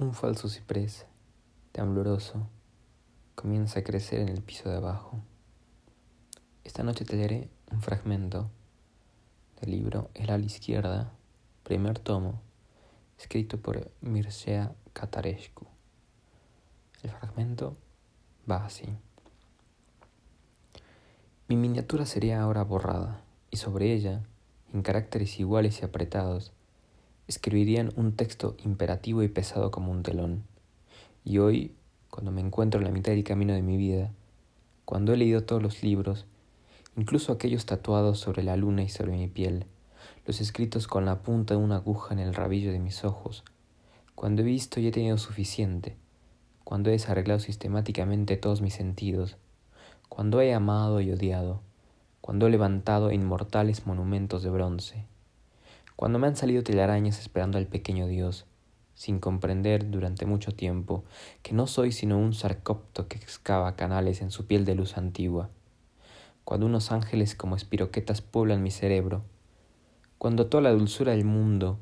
Un falso ciprés, tembloroso, comienza a crecer en el piso de abajo. Esta noche te leeré un fragmento del libro El a la izquierda, primer tomo, escrito por Mircea Catarescu. El fragmento va así. Mi miniatura sería ahora borrada, y sobre ella, en caracteres iguales y apretados, escribirían un texto imperativo y pesado como un telón. Y hoy, cuando me encuentro en la mitad del camino de mi vida, cuando he leído todos los libros, incluso aquellos tatuados sobre la luna y sobre mi piel, los escritos con la punta de una aguja en el rabillo de mis ojos, cuando he visto y he tenido suficiente, cuando he desarreglado sistemáticamente todos mis sentidos, cuando he amado y odiado, cuando he levantado inmortales monumentos de bronce, cuando me han salido telarañas esperando al pequeño Dios, sin comprender durante mucho tiempo que no soy sino un sarcópto que excava canales en su piel de luz antigua, cuando unos ángeles como espiroquetas pueblan mi cerebro, cuando toda la dulzura del mundo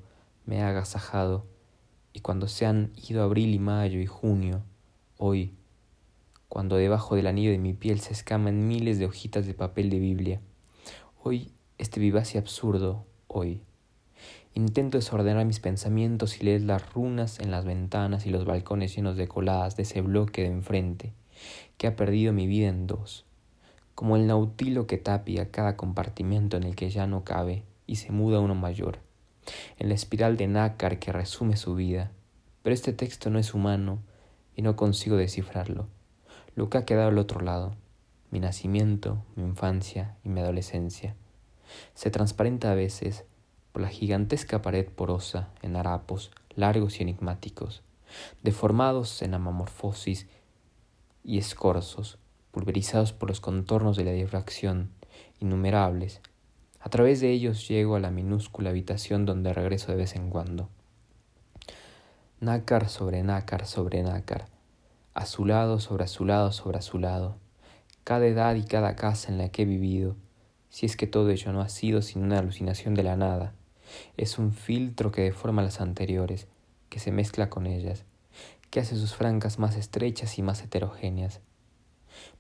me ha agasajado, y cuando se han ido abril y mayo y junio, hoy, cuando debajo del anillo de mi piel se escaman miles de hojitas de papel de Biblia, hoy este vivaz y absurdo, hoy, Intento desordenar mis pensamientos y leer las runas en las ventanas y los balcones llenos de coladas de ese bloque de enfrente, que ha perdido mi vida en dos, como el nautilo que tapia cada compartimento en el que ya no cabe y se muda uno mayor, en la espiral de nácar que resume su vida. Pero este texto no es humano y no consigo descifrarlo. Lo que ha quedado al otro lado, mi nacimiento, mi infancia y mi adolescencia, se transparenta a veces la gigantesca pared porosa en harapos largos y enigmáticos, deformados en amamorfosis y escorzos, pulverizados por los contornos de la difracción, innumerables. A través de ellos llego a la minúscula habitación donde regreso de vez en cuando. Nácar sobre nácar sobre nácar, azulado sobre azulado sobre azulado, cada edad y cada casa en la que he vivido, si es que todo ello no ha sido sino una alucinación de la nada, es un filtro que deforma las anteriores, que se mezcla con ellas, que hace sus francas más estrechas y más heterogéneas.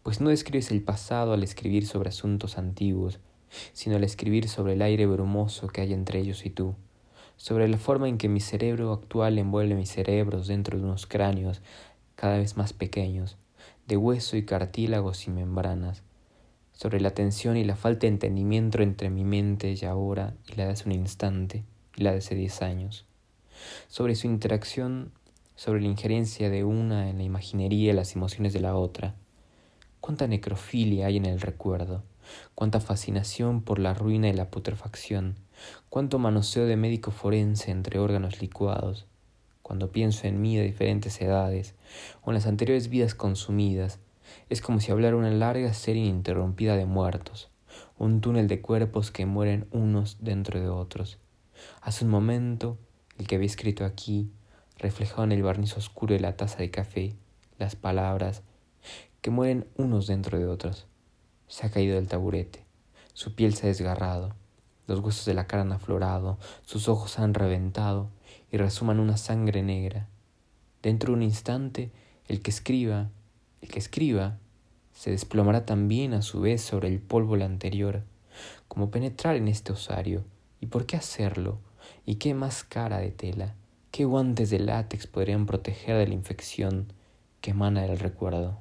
Pues no describes el pasado al escribir sobre asuntos antiguos, sino al escribir sobre el aire brumoso que hay entre ellos y tú, sobre la forma en que mi cerebro actual envuelve mis cerebros dentro de unos cráneos cada vez más pequeños, de hueso y cartílagos y membranas, sobre la tensión y la falta de entendimiento entre mi mente y ahora y la de hace un instante y la de hace diez años, sobre su interacción, sobre la injerencia de una en la imaginería y las emociones de la otra. Cuánta necrofilia hay en el recuerdo, cuánta fascinación por la ruina y la putrefacción, cuánto manoseo de médico forense entre órganos licuados. Cuando pienso en mí de diferentes edades, o en las anteriores vidas consumidas, es como si hablara una larga serie ininterrumpida de muertos, un túnel de cuerpos que mueren unos dentro de otros. Hace un momento, el que había escrito aquí, reflejado en el barniz oscuro de la taza de café, las palabras, que mueren unos dentro de otros. Se ha caído del taburete, su piel se ha desgarrado, los huesos de la cara han aflorado, sus ojos han reventado y resuman una sangre negra. Dentro de un instante, el que escriba el que escriba se desplomará también a su vez sobre el polvo la anterior, como penetrar en este osario. ¿Y por qué hacerlo? ¿Y qué más cara de tela? ¿Qué guantes de látex podrían proteger de la infección que emana del recuerdo?